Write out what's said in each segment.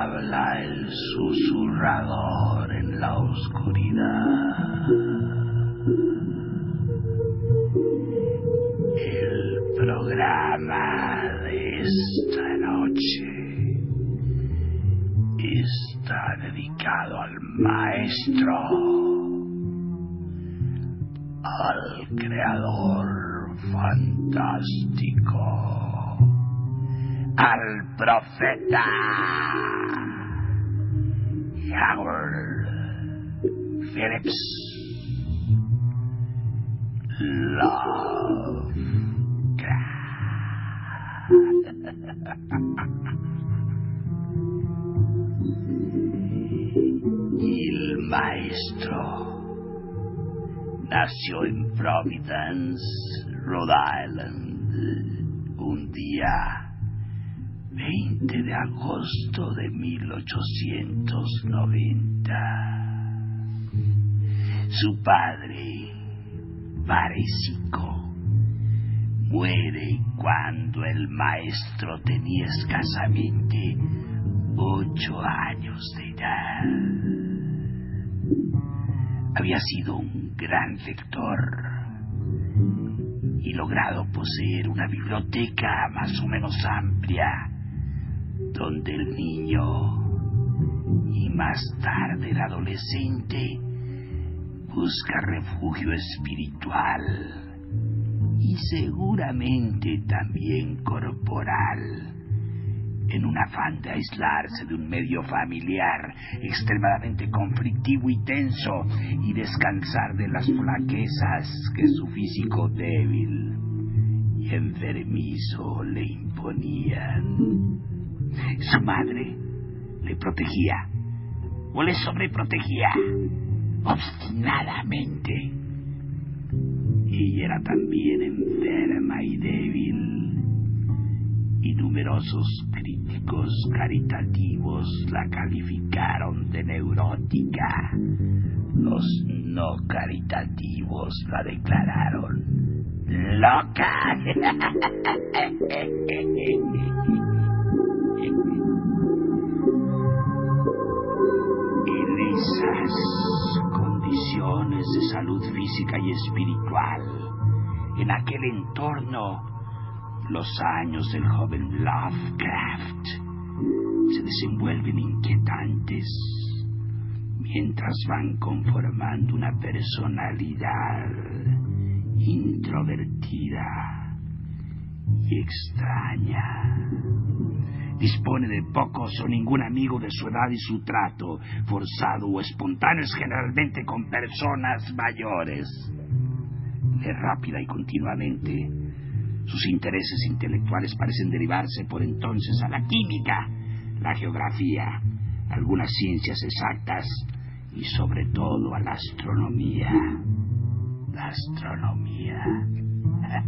Habla el susurrador en la oscuridad. El programa de esta noche está dedicado al maestro, al creador fantástico, al profeta Howard Phillips. Love. El maestro nació en Providence, Rhode Island, un día 20 de agosto de 1890. Su padre, Parecico, muere cuando el maestro tenía escasamente ocho años de edad. Había sido un gran lector y logrado poseer una biblioteca más o menos amplia donde el niño y más tarde el adolescente busca refugio espiritual y seguramente también corporal en un afán de aislarse de un medio familiar extremadamente conflictivo y tenso y descansar de las flaquezas que su físico débil y enfermizo le imponían. Su madre le protegía o le sobreprotegía obstinadamente. Y era también enferma y débil y numerosos críticos caritativos la calificaron de neurótica. Los no caritativos la declararon loca. condiciones de salud física y espiritual, en aquel entorno, los años del joven Lovecraft se desenvuelven inquietantes mientras van conformando una personalidad introvertida y extraña. Dispone de pocos o ningún amigo de su edad y su trato, forzado o espontáneo es generalmente con personas mayores. Lee rápida y continuamente. Sus intereses intelectuales parecen derivarse por entonces a la química, la geografía, algunas ciencias exactas y sobre todo a la astronomía. La astronomía.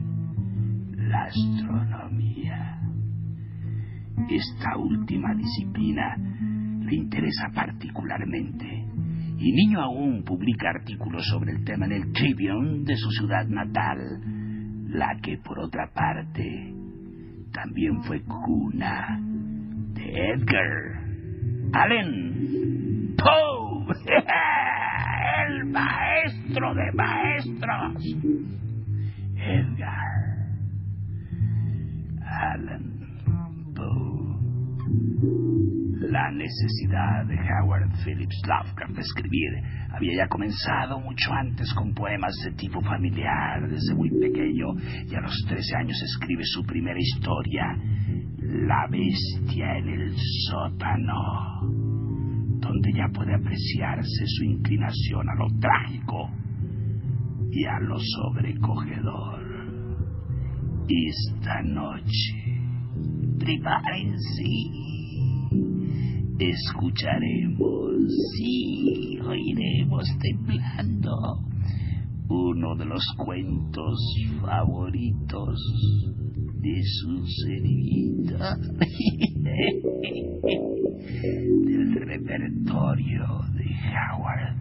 La astronomía. Esta última disciplina le interesa particularmente. Y niño aún publica artículos sobre el tema en el Tribune de su ciudad natal, la que por otra parte también fue cuna de Edgar Allen Poe, el maestro de maestros, Edgar Allen la necesidad de Howard Phillips Lovecraft de escribir había ya comenzado mucho antes con poemas de tipo familiar, desde muy pequeño, y a los 13 años escribe su primera historia, La bestia en el sótano, donde ya puede apreciarse su inclinación a lo trágico y a lo sobrecogedor. Esta noche, prepárense escucharemos, sí, oiremos temblando uno de los cuentos favoritos de su cerebrita del repertorio de Howard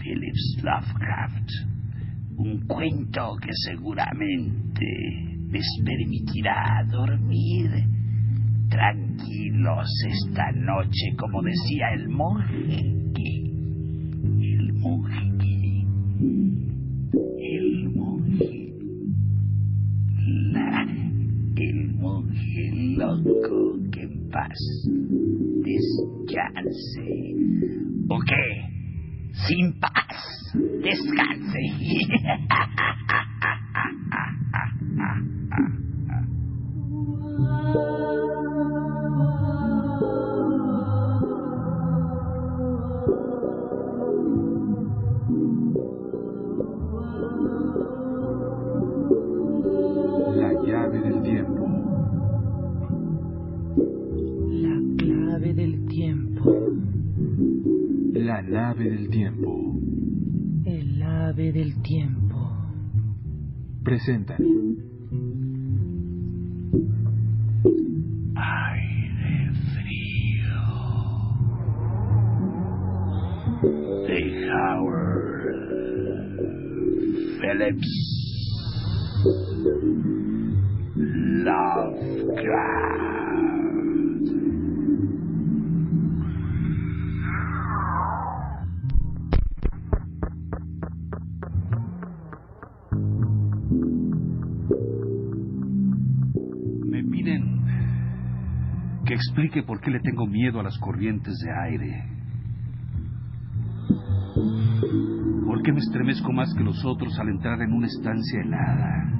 Phillips Lovecraft. Un cuento que seguramente les permitirá dormir tranquilos esta noche, como decía el monje. El monje. El monje. El monje loco que en paz descanse. ¿O qué? Sin paz. Descanse. ave del tiempo. El ave del tiempo. Presentan. Aire frío. De Howard Phillips. Lovecraft. Explique por qué le tengo miedo a las corrientes de aire. ¿Por qué me estremezco más que los otros al entrar en una estancia helada?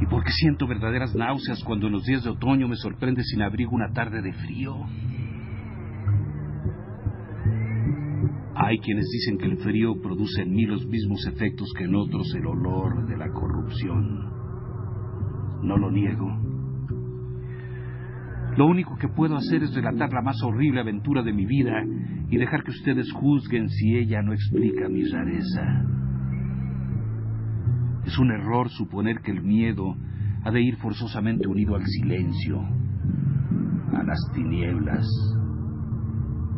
¿Y por qué siento verdaderas náuseas cuando en los días de otoño me sorprende sin abrigo una tarde de frío? Hay quienes dicen que el frío produce en mí los mismos efectos que en otros el olor de la corrupción. No lo niego. Lo único que puedo hacer es relatar la más horrible aventura de mi vida y dejar que ustedes juzguen si ella no explica mi rareza. Es un error suponer que el miedo ha de ir forzosamente unido al silencio, a las tinieblas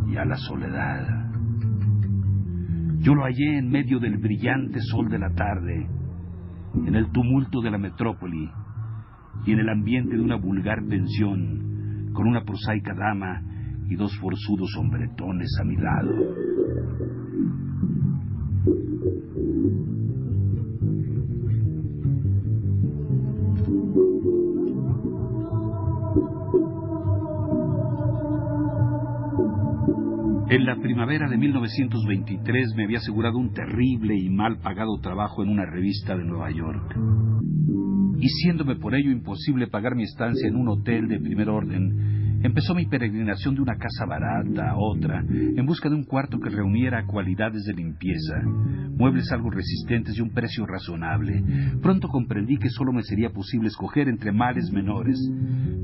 y a la soledad. Yo lo hallé en medio del brillante sol de la tarde, en el tumulto de la metrópoli y en el ambiente de una vulgar pensión con una prosaica dama y dos forzudos hombretones a mi lado. En la primavera de 1923 me había asegurado un terrible y mal pagado trabajo en una revista de Nueva York y siéndome por ello imposible pagar mi estancia en un hotel de primer orden, empezó mi peregrinación de una casa barata a otra, en busca de un cuarto que reuniera cualidades de limpieza, muebles algo resistentes y un precio razonable. Pronto comprendí que solo me sería posible escoger entre males menores,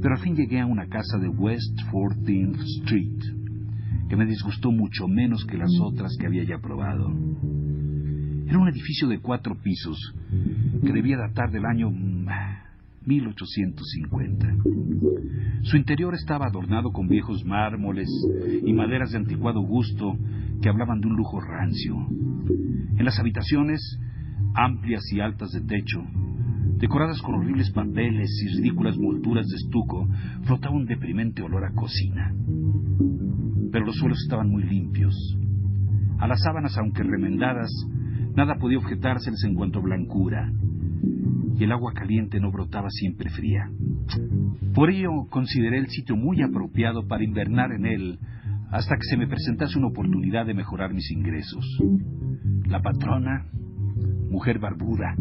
pero al fin llegué a una casa de West 14th Street, que me disgustó mucho menos que las otras que había ya probado. Era un edificio de cuatro pisos que debía datar del año 1850. Mm, Su interior estaba adornado con viejos mármoles y maderas de anticuado gusto que hablaban de un lujo rancio. En las habitaciones, amplias y altas de techo, decoradas con horribles papeles y ridículas molduras de estuco, flotaba un deprimente olor a cocina. Pero los suelos estaban muy limpios. A las sábanas, aunque remendadas, Nada podía objetárseles en cuanto a blancura, y el agua caliente no brotaba siempre fría. Por ello consideré el sitio muy apropiado para invernar en él hasta que se me presentase una oportunidad de mejorar mis ingresos. La patrona, mujer barbuda,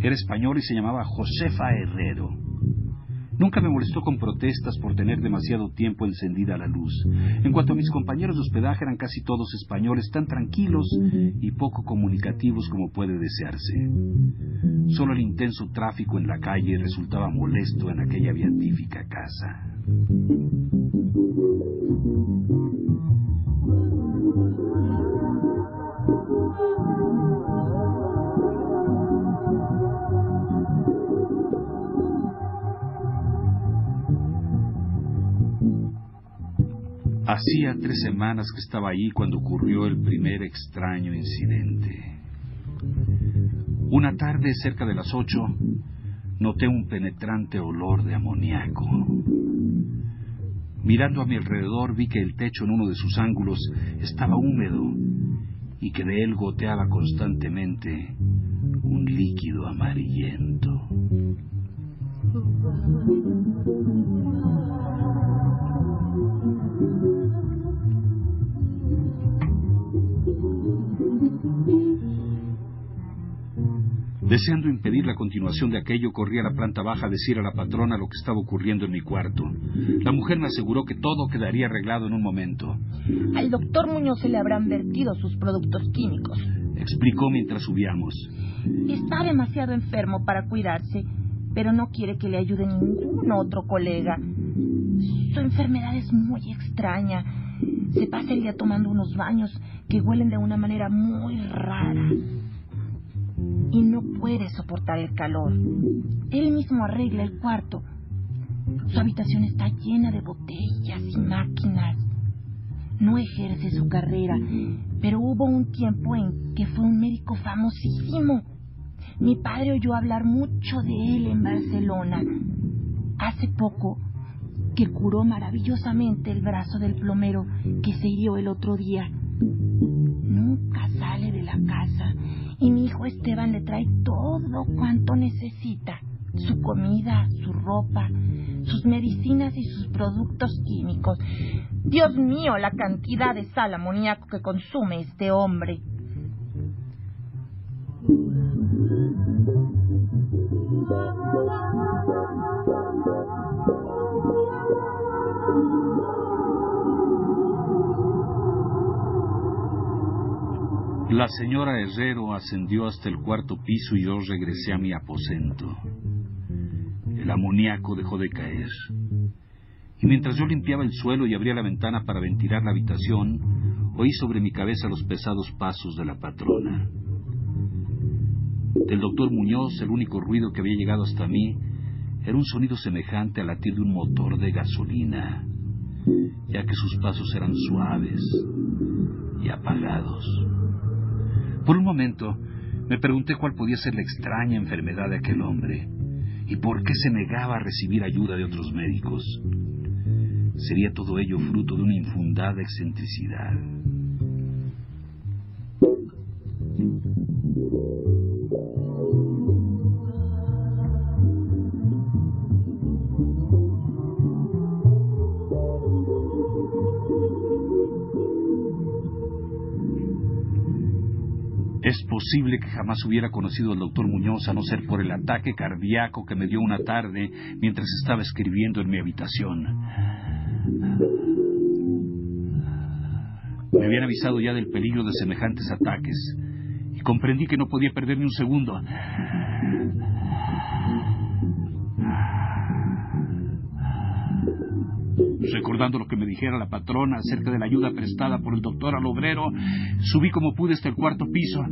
era española y se llamaba Josefa Herrero. Nunca me molestó con protestas por tener demasiado tiempo encendida la luz. En cuanto a mis compañeros de hospedaje, eran casi todos españoles, tan tranquilos y poco comunicativos como puede desearse. Solo el intenso tráfico en la calle resultaba molesto en aquella beatífica casa. Hacía tres semanas que estaba allí cuando ocurrió el primer extraño incidente. Una tarde cerca de las ocho, noté un penetrante olor de amoníaco. Mirando a mi alrededor vi que el techo en uno de sus ángulos estaba húmedo y que de él goteaba constantemente un líquido amarillento. Deseando impedir la continuación de aquello, corrí a la planta baja a decir a la patrona lo que estaba ocurriendo en mi cuarto. La mujer me aseguró que todo quedaría arreglado en un momento. Al doctor Muñoz se le habrán vertido sus productos químicos. Explicó mientras subíamos. Está demasiado enfermo para cuidarse, pero no quiere que le ayude ningún otro colega. Su enfermedad es muy extraña. Se pasa el día tomando unos baños que huelen de una manera muy rara y no puede soportar el calor. Él mismo arregla el cuarto. Su habitación está llena de botellas y máquinas. No ejerce su carrera, pero hubo un tiempo en que fue un médico famosísimo. Mi padre oyó hablar mucho de él en Barcelona. Hace poco que curó maravillosamente el brazo del plomero que se hirió el otro día. Nunca sale de la casa y mi hijo Esteban le trae todo cuanto necesita. Su comida, su ropa, sus medicinas y sus productos químicos. Dios mío, la cantidad de sal amoníaco que consume este hombre. La señora Herrero ascendió hasta el cuarto piso y yo regresé a mi aposento. El amoníaco dejó de caer. Y mientras yo limpiaba el suelo y abría la ventana para ventilar la habitación, oí sobre mi cabeza los pesados pasos de la patrona. Del doctor Muñoz, el único ruido que había llegado hasta mí era un sonido semejante al latir de un motor de gasolina, ya que sus pasos eran suaves y apagados. Por un momento me pregunté cuál podía ser la extraña enfermedad de aquel hombre y por qué se negaba a recibir ayuda de otros médicos. ¿Sería todo ello fruto de una infundada excentricidad? Posible que jamás hubiera conocido al doctor Muñoz a no ser por el ataque cardíaco que me dio una tarde mientras estaba escribiendo en mi habitación. Me habían avisado ya del peligro de semejantes ataques y comprendí que no podía perder ni un segundo. Recordando que me dijera la patrona acerca de la ayuda prestada por el doctor al obrero, subí como pude hasta el cuarto piso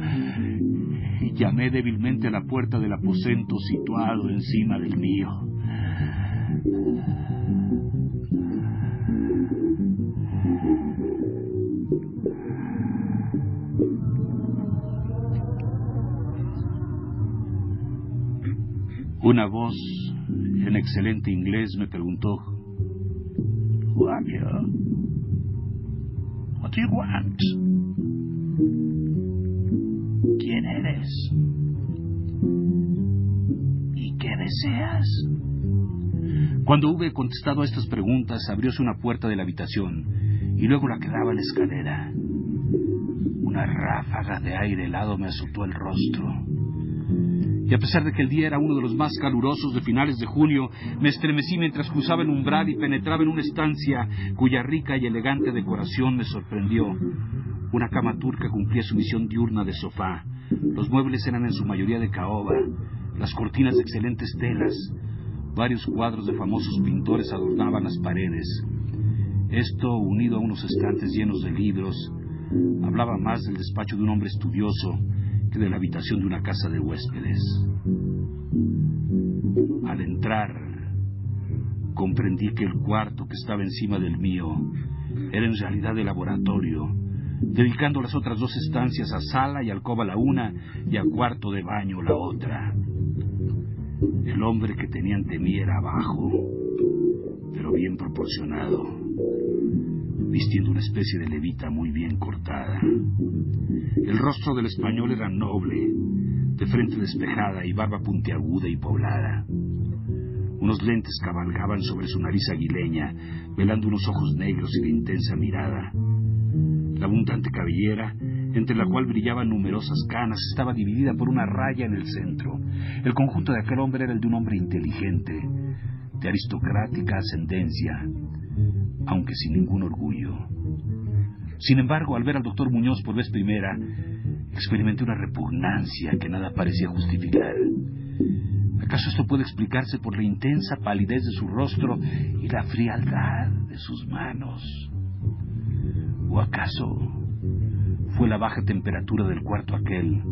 y llamé débilmente a la puerta del aposento situado encima del mío. Una voz en excelente inglés me preguntó You? What do you want? ¿Quién eres? ¿Y qué deseas? Cuando hube contestado a estas preguntas, abrióse una puerta de la habitación y luego la que daba la escalera. Una ráfaga de aire helado me azotó el rostro. Y a pesar de que el día era uno de los más calurosos de finales de junio, me estremecí mientras cruzaba el umbral y penetraba en una estancia cuya rica y elegante decoración me sorprendió. Una cama turca cumplía su misión diurna de sofá. Los muebles eran en su mayoría de caoba, las cortinas de excelentes telas. Varios cuadros de famosos pintores adornaban las paredes. Esto, unido a unos estantes llenos de libros, hablaba más del despacho de un hombre estudioso de la habitación de una casa de huéspedes. Al entrar, comprendí que el cuarto que estaba encima del mío era en realidad el laboratorio, dedicando las otras dos estancias a sala y alcoba la una y a cuarto de baño la otra. El hombre que tenía ante mí era bajo, pero bien proporcionado, vistiendo una especie de levita muy bien cortada. El rostro del español era noble, de frente despejada y barba puntiaguda y poblada. Unos lentes cabalgaban sobre su nariz aguileña, velando unos ojos negros y de intensa mirada. La abundante cabellera, entre la cual brillaban numerosas canas, estaba dividida por una raya en el centro. El conjunto de aquel hombre era el de un hombre inteligente, de aristocrática ascendencia, aunque sin ningún orgullo. Sin embargo, al ver al doctor Muñoz por vez primera, experimenté una repugnancia que nada parecía justificar. ¿Acaso esto puede explicarse por la intensa palidez de su rostro y la frialdad de sus manos? ¿O acaso fue la baja temperatura del cuarto aquel?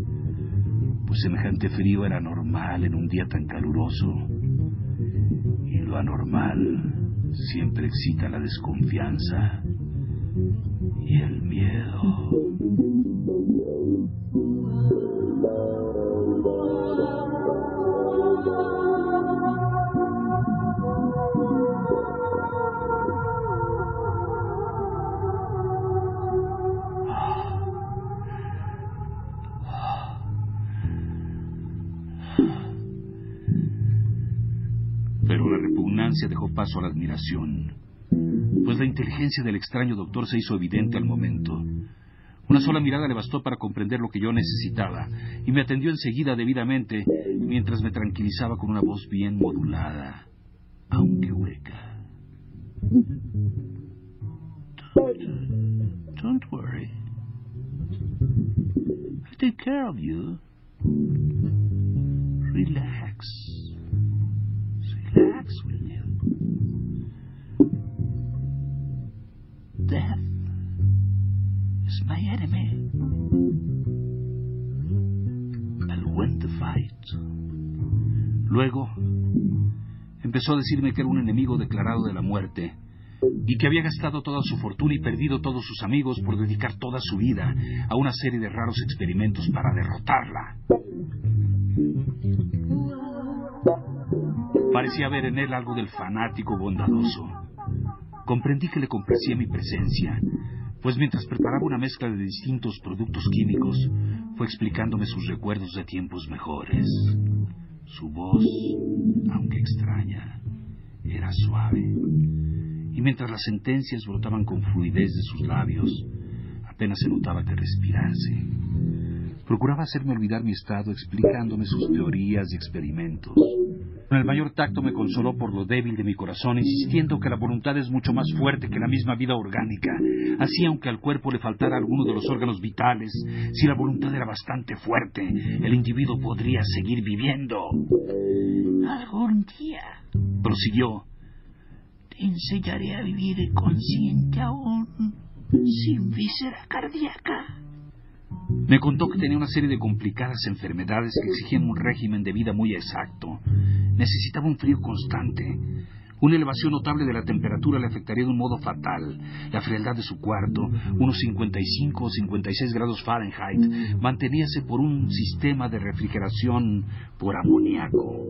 Pues semejante frío era normal en un día tan caluroso. Y lo anormal siempre excita la desconfianza y el miedo. Dejó paso a la admiración, pues la inteligencia del extraño doctor se hizo evidente al momento. Una sola mirada le bastó para comprender lo que yo necesitaba, y me atendió enseguida debidamente, mientras me tranquilizaba con una voz bien modulada, aunque hueca. Don't, don't worry. I'll take care of you. Relax, my enemy. I'll win fight. Luego empezó a decirme que era un enemigo declarado de la muerte y que había gastado toda su fortuna y perdido todos sus amigos por dedicar toda su vida a una serie de raros experimentos para derrotarla. Parecía ver en él algo del fanático bondadoso. Comprendí que le complacía mi presencia, pues mientras preparaba una mezcla de distintos productos químicos, fue explicándome sus recuerdos de tiempos mejores. Su voz, aunque extraña, era suave, y mientras las sentencias brotaban con fluidez de sus labios, apenas se notaba que respirase. Procuraba hacerme olvidar mi estado explicándome sus teorías y experimentos. Con el mayor tacto me consoló por lo débil de mi corazón, insistiendo que la voluntad es mucho más fuerte que la misma vida orgánica. Así, aunque al cuerpo le faltara alguno de los órganos vitales, si la voluntad era bastante fuerte, el individuo podría seguir viviendo. Algún día, prosiguió, te enseñaré a vivir consciente aún, sin víscera cardíaca. Me contó que tenía una serie de complicadas enfermedades que exigían un régimen de vida muy exacto. Necesitaba un frío constante. Una elevación notable de la temperatura le afectaría de un modo fatal. La frialdad de su cuarto, unos 55 o 56 grados Fahrenheit, manteníase por un sistema de refrigeración por amoníaco,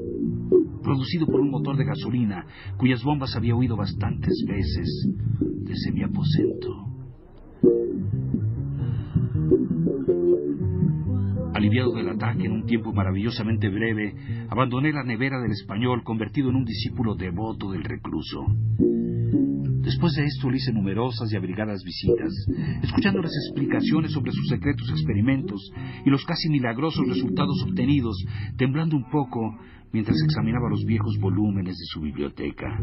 producido por un motor de gasolina, cuyas bombas había oído bastantes veces desde mi aposento. Aliviado del ataque en un tiempo maravillosamente breve, abandoné la nevera del español convertido en un discípulo devoto del recluso. Después de esto le hice numerosas y abrigadas visitas, escuchando las explicaciones sobre sus secretos experimentos y los casi milagrosos resultados obtenidos, temblando un poco mientras examinaba los viejos volúmenes de su biblioteca.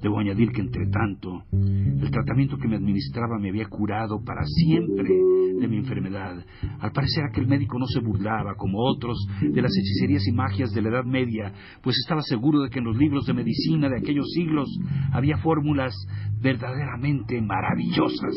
Debo añadir que, entre tanto, el tratamiento que me administraba me había curado para siempre de mi enfermedad. Al parecer aquel médico no se burlaba, como otros, de las hechicerías y magias de la Edad Media, pues estaba seguro de que en los libros de medicina de aquellos siglos había fórmulas verdaderamente maravillosas.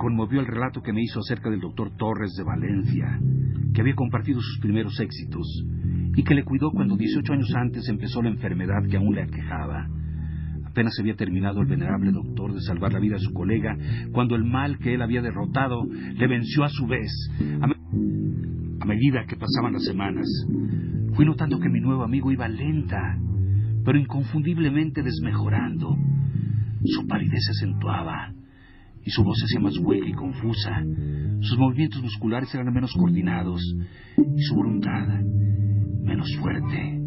Conmovió el relato que me hizo acerca del doctor Torres de Valencia, que había compartido sus primeros éxitos, y que le cuidó cuando 18 años antes empezó la enfermedad que aún le aquejaba. Apenas había terminado el venerable doctor de salvar la vida a su colega cuando el mal que él había derrotado le venció a su vez. A, a medida que pasaban las semanas, fui notando que mi nuevo amigo iba lenta, pero inconfundiblemente desmejorando. Su palidez se acentuaba y su voz se hacía más hueca y confusa. Sus movimientos musculares eran menos coordinados y su voluntad menos fuerte.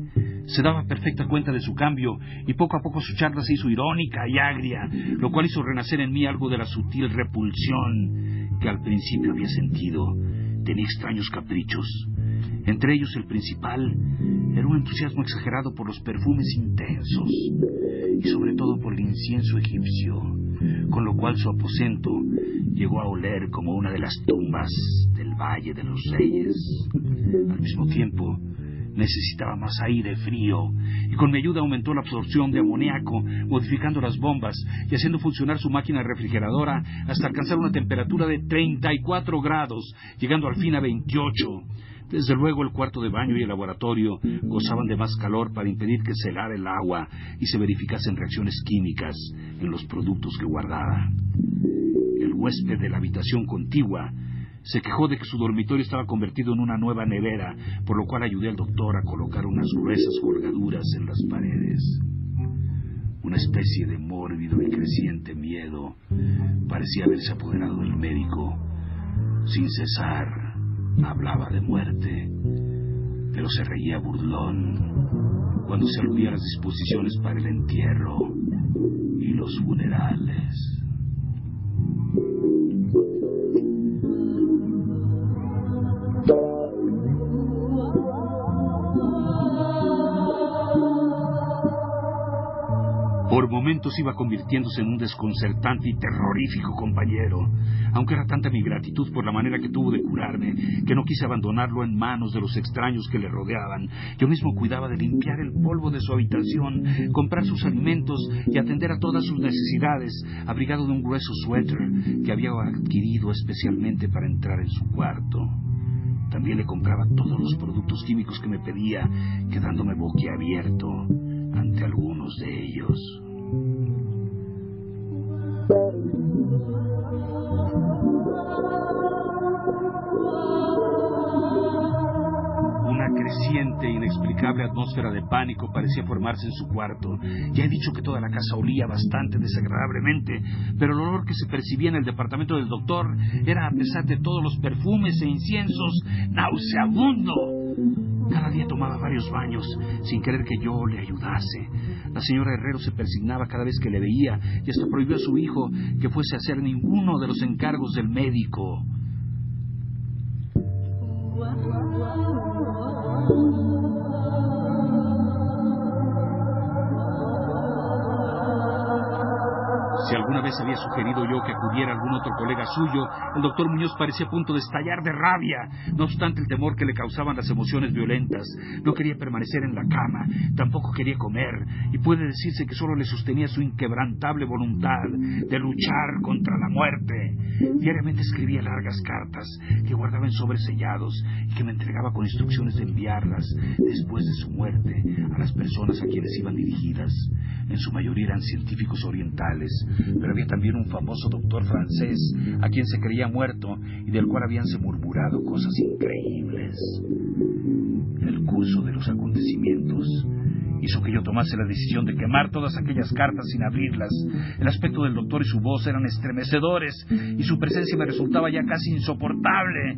Se daba perfecta cuenta de su cambio y poco a poco su charla se hizo irónica y agria, lo cual hizo renacer en mí algo de la sutil repulsión que al principio había sentido. Tenía extraños caprichos. Entre ellos el principal era un entusiasmo exagerado por los perfumes intensos y sobre todo por el incienso egipcio, con lo cual su aposento llegó a oler como una de las tumbas del Valle de los Reyes. Al mismo tiempo, necesitaba más aire frío y con mi ayuda aumentó la absorción de amoníaco, modificando las bombas y haciendo funcionar su máquina refrigeradora hasta alcanzar una temperatura de 34 grados, llegando al fin a 28. Desde luego el cuarto de baño y el laboratorio gozaban de más calor para impedir que se helara el agua y se verificasen reacciones químicas en los productos que guardaba. El huésped de la habitación contigua se quejó de que su dormitorio estaba convertido en una nueva nevera, por lo cual ayudé al doctor a colocar unas gruesas colgaduras en las paredes. Una especie de mórbido y creciente miedo parecía haberse apoderado del médico. Sin cesar, hablaba de muerte, pero se reía burlón cuando se aludía a las disposiciones para el entierro y los funerales. Por momentos iba convirtiéndose en un desconcertante y terrorífico compañero, aunque era tanta mi gratitud por la manera que tuvo de curarme, que no quise abandonarlo en manos de los extraños que le rodeaban. Yo mismo cuidaba de limpiar el polvo de su habitación, comprar sus alimentos y atender a todas sus necesidades, abrigado de un grueso suéter que había adquirido especialmente para entrar en su cuarto. También le compraba todos los productos químicos que me pedía, quedándome boquiabierto ante algunos de ellos. Una creciente e inexplicable atmósfera de pánico parecía formarse en su cuarto. Ya he dicho que toda la casa olía bastante desagradablemente, pero el olor que se percibía en el departamento del doctor era, a pesar de todos los perfumes e inciensos, nauseabundo. Cada día tomaba varios baños, sin querer que yo le ayudase. La señora Herrero se persignaba cada vez que le veía y hasta prohibió a su hijo que fuese a hacer ninguno de los encargos del médico. Vez había sugerido yo que acudiera algún otro colega suyo, el doctor Muñoz parecía a punto de estallar de rabia. No obstante el temor que le causaban las emociones violentas, no quería permanecer en la cama, tampoco quería comer, y puede decirse que solo le sostenía su inquebrantable voluntad de luchar contra la muerte. Diariamente escribía largas cartas que guardaba en sobres sellados y que me entregaba con instrucciones de enviarlas después de su muerte a las personas a quienes iban dirigidas. En su mayoría eran científicos orientales, pero había también un famoso doctor francés a quien se creía muerto y del cual habíanse murmurado cosas increíbles. El curso de los acontecimientos hizo que yo tomase la decisión de quemar todas aquellas cartas sin abrirlas. El aspecto del doctor y su voz eran estremecedores y su presencia me resultaba ya casi insoportable.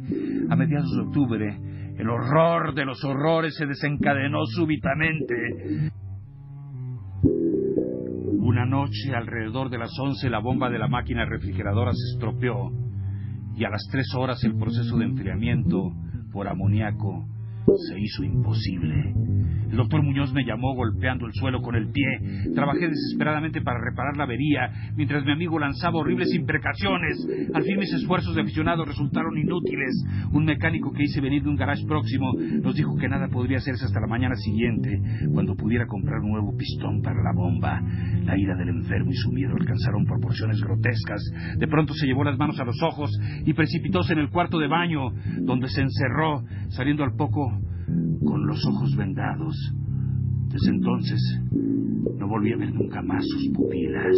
A mediados de octubre, el horror de los horrores se desencadenó súbitamente. Una noche, alrededor de las once, la bomba de la máquina refrigeradora se estropeó y a las tres horas el proceso de enfriamiento por amoníaco se hizo imposible. El doctor Muñoz me llamó golpeando el suelo con el pie. Trabajé desesperadamente para reparar la avería, mientras mi amigo lanzaba horribles imprecaciones. Al fin mis esfuerzos de aficionado resultaron inútiles. Un mecánico que hice venir de un garage próximo nos dijo que nada podría hacerse hasta la mañana siguiente, cuando pudiera comprar un nuevo pistón para la bomba. La ira del enfermo y su miedo alcanzaron proporciones grotescas. De pronto se llevó las manos a los ojos y precipitóse en el cuarto de baño, donde se encerró, saliendo al poco con los ojos vendados. Desde entonces no volví a ver nunca más sus pupilas.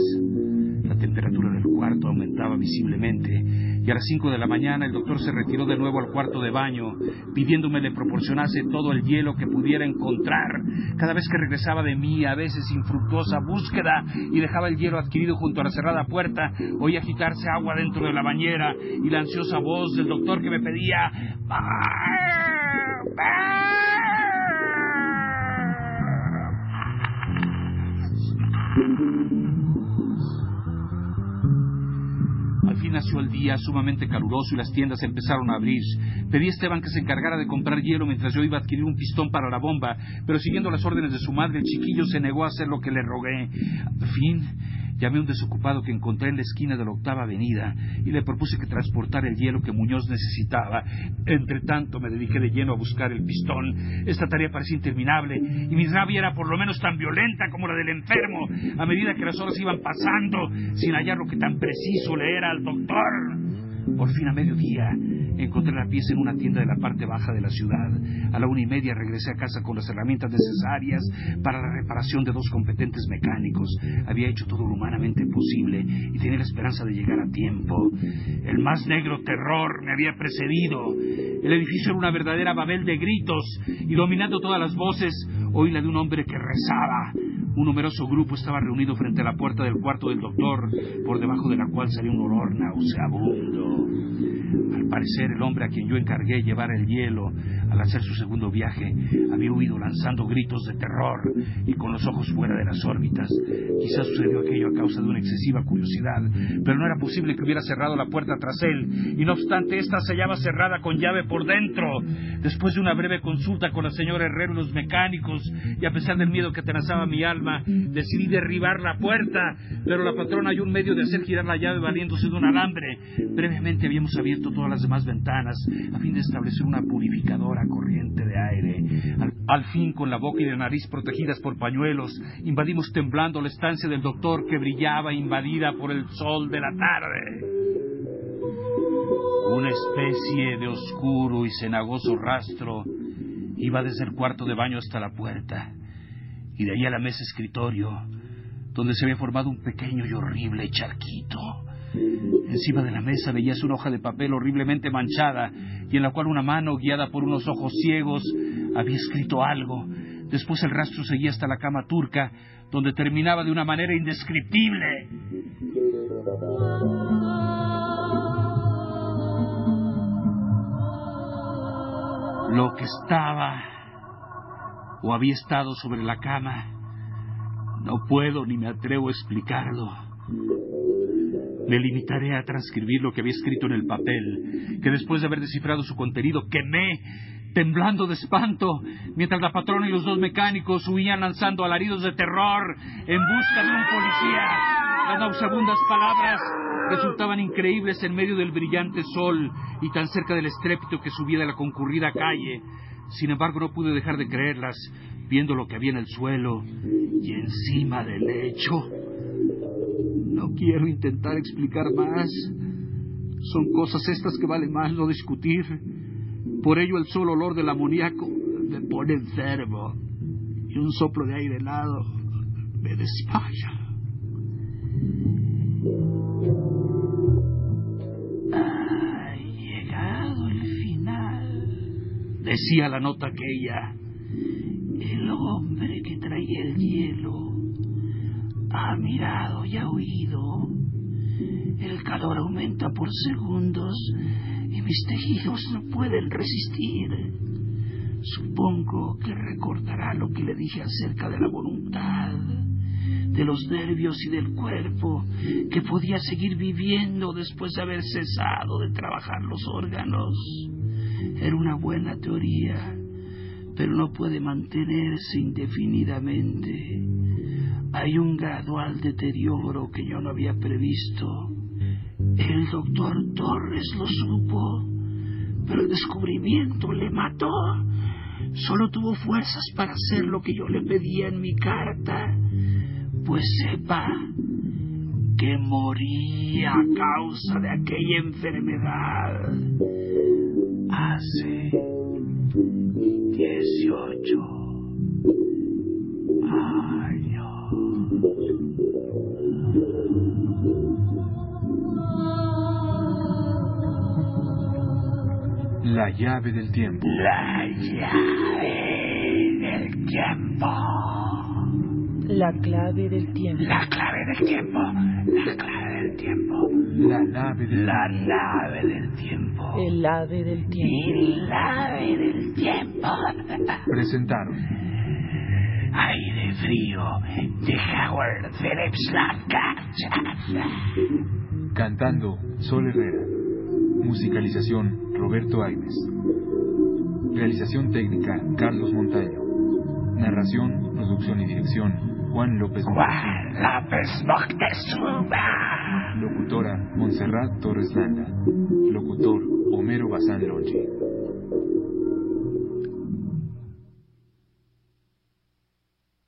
La temperatura del cuarto aumentaba visiblemente y a las cinco de la mañana el doctor se retiró de nuevo al cuarto de baño, pidiéndome le proporcionase todo el hielo que pudiera encontrar. Cada vez que regresaba de mí, a veces infructuosa búsqueda, y dejaba el hielo adquirido junto a la cerrada puerta, oía agitarse agua dentro de la bañera y la ansiosa voz del doctor que me pedía Al fin nació el día sumamente caluroso y las tiendas empezaron a abrir. Pedí a Esteban que se encargara de comprar hielo mientras yo iba a adquirir un pistón para la bomba, pero siguiendo las órdenes de su madre, el chiquillo se negó a hacer lo que le rogué. Al fin, Llamé a un desocupado que encontré en la esquina de la octava avenida y le propuse que transportara el hielo que Muñoz necesitaba. Entre tanto me dediqué de lleno a buscar el pistón. Esta tarea parecía interminable y mi rabia era por lo menos tan violenta como la del enfermo a medida que las horas iban pasando sin hallar lo que tan preciso le era al doctor. Por fin a mediodía Encontré la pieza en una tienda de la parte baja de la ciudad. A la una y media regresé a casa con las herramientas necesarias para la reparación de dos competentes mecánicos. Había hecho todo lo humanamente posible y tenía la esperanza de llegar a tiempo. El más negro terror me había precedido. El edificio era una verdadera babel de gritos y dominando todas las voces oí la de un hombre que rezaba. Un numeroso grupo estaba reunido frente a la puerta del cuarto del doctor, por debajo de la cual salía un olor nauseabundo. Al parecer, el hombre a quien yo encargué llevar el hielo al hacer su segundo viaje había huido lanzando gritos de terror y con los ojos fuera de las órbitas. Quizás sucedió aquello a causa de una excesiva curiosidad, pero no era posible que hubiera cerrado la puerta tras él, y no obstante, ésta se hallaba cerrada con llave por dentro. Después de una breve consulta con la señora Herrero y los mecánicos, y a pesar del miedo que atenazaba mi alma, decidí derribar la puerta, pero la patrona halló un medio de hacer girar la llave valiéndose de un alambre. Previamente habíamos abierto todas las demás ventanas a fin de establecer una purificadora corriente de aire. Al, al, fin, con la boca y la nariz protegidas por pañuelos, invadimos temblando la estancia del doctor que brillaba invadida por el sol de la tarde. Una especie de oscuro y cenagoso rastro iba desde el cuarto de baño hasta la puerta, y de ahí a la mesa escritorio, donde se había formado un pequeño y horrible charquito. Encima de la mesa veías una hoja de papel horriblemente manchada y en la cual una mano, guiada por unos ojos ciegos, había escrito algo. Después el rastro seguía hasta la cama turca, donde terminaba de una manera indescriptible. Lo que estaba había estado sobre la cama, no puedo ni me atrevo a explicarlo. Me limitaré a transcribir lo que había escrito en el papel, que después de haber descifrado su contenido quemé, temblando de espanto, mientras la patrona y los dos mecánicos huían lanzando alaridos de terror en busca de un policía. Las nauseabundas palabras resultaban increíbles en medio del brillante sol y tan cerca del estrépito que subía de la concurrida calle. Sin embargo, no pude dejar de creerlas, viendo lo que había en el suelo y encima del lecho. No quiero intentar explicar más. Son cosas estas que vale más no discutir. Por ello el solo olor del amoníaco me pone enfermo y un soplo de aire helado me desmaya. Decía la nota aquella. El hombre que traía el hielo ha mirado y ha oído. El calor aumenta por segundos y mis tejidos no pueden resistir. Supongo que recordará lo que le dije acerca de la voluntad, de los nervios y del cuerpo, que podía seguir viviendo después de haber cesado de trabajar los órganos. Era una buena teoría, pero no puede mantenerse indefinidamente. Hay un gradual deterioro que yo no había previsto. El doctor Torres lo supo, pero el descubrimiento le mató. Solo tuvo fuerzas para hacer lo que yo le pedía en mi carta. Pues sepa que morí a causa de aquella enfermedad hace Dieciocho años. La llave del tiempo. La llave del tiempo. La clave del tiempo. La clave del tiempo. La clave del tiempo. La nave del La nave del tiempo. El ave del tiempo. El ave del tiempo. Presentaron Aire frío de Howard Phillips Lovecraft. Cantando Sol Herrera. Musicalización Roberto Aimes. Realización técnica Carlos Montaño. Narración, producción y dirección Juan López Moctezuma. Juan López Moctezuma. Locutora Montserrat Torres Landa. Locutor Homero Bazán Lonchi.